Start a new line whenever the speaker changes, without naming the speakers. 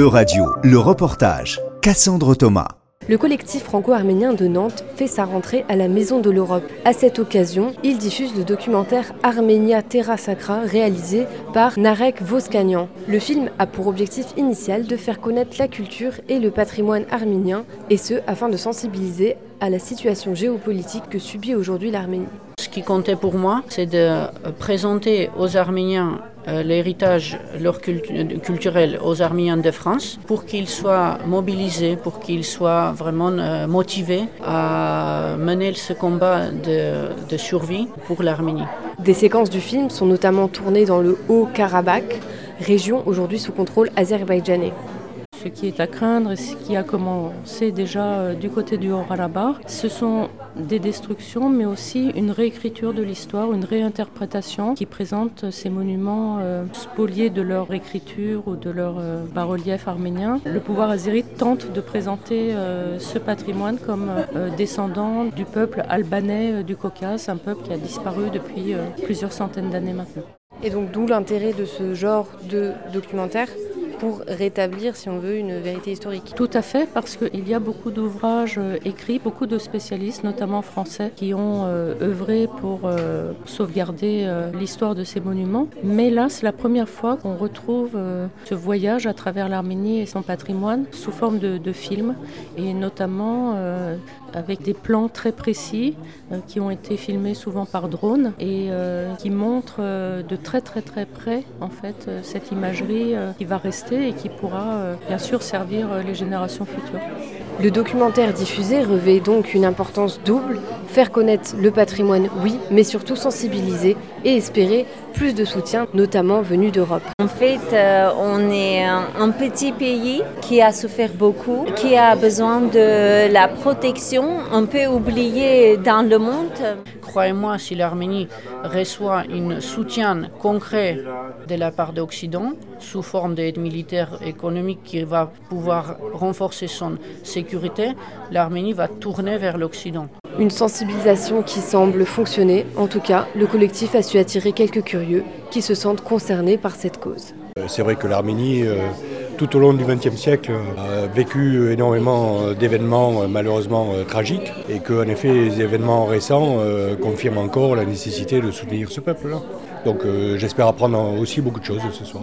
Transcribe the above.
E-Radio, le reportage. Cassandre Thomas.
Le collectif franco-arménien de Nantes fait sa rentrée à la Maison de l'Europe. À cette occasion, il diffuse le documentaire Armenia Terra Sacra réalisé par Narek Voskanian. Le film a pour objectif initial de faire connaître la culture et le patrimoine arménien, et ce afin de sensibiliser à la situation géopolitique que subit aujourd'hui l'Arménie.
Ce qui comptait pour moi, c'est de présenter aux Arméniens l'héritage leur culturel aux Arméniens de France pour qu'ils soient mobilisés, pour qu'ils soient vraiment euh, motivés à mener ce combat de, de survie pour l'Arménie.
Des séquences du film sont notamment tournées dans le Haut-Karabakh, région aujourd'hui sous contrôle azerbaïdjanais.
Ce qui est à craindre et ce qui a commencé déjà euh, du côté du Haut-Karabakh, ce sont des destructions, mais aussi une réécriture de l'histoire, une réinterprétation qui présente ces monuments euh, spoliés de leur écriture ou de leur euh, bas-relief arménien. Le pouvoir azéri tente de présenter ce patrimoine comme descendant du peuple albanais du Caucase, un peuple qui a disparu depuis plusieurs centaines d'années maintenant.
Et donc d'où l'intérêt de ce genre de documentaire? Pour rétablir, si on veut, une vérité historique.
Tout à fait, parce qu'il y a beaucoup d'ouvrages euh, écrits, beaucoup de spécialistes, notamment français, qui ont euh, œuvré pour euh, sauvegarder l'histoire de ces monuments. Mais là, c'est la première fois qu'on retrouve ce voyage à travers l'Arménie et son patrimoine sous forme de, de film, et notamment avec des plans très précis qui ont été filmés souvent par drone et qui montrent de très très très près en fait cette imagerie qui va rester et qui pourra euh, bien sûr servir euh, les générations futures.
Le documentaire diffusé revêt donc une importance double, faire connaître le patrimoine, oui, mais surtout sensibiliser et espérer plus de soutien, notamment venu d'Europe.
En fait, euh, on est un petit pays qui a souffert beaucoup, qui a besoin de la protection, un peu oublié dans le monde.
Croyez-moi, si l'Arménie reçoit un soutien concret de la part d'Occident, sous forme d'aide militaire économique qui va pouvoir renforcer son sécurité, l'Arménie va tourner vers l'Occident.
Une sensibilisation qui semble fonctionner. En tout cas, le collectif a su attirer quelques curieux qui se sentent concernés par cette cause.
Euh, c'est vrai que l'Arménie, euh, tout au long du XXe siècle, a vécu énormément euh, d'événements malheureusement tragiques et qu'en effet, les événements récents confirment encore la nécessité de soutenir ce peuple-là. Donc j'espère apprendre aussi beaucoup de choses ce soir.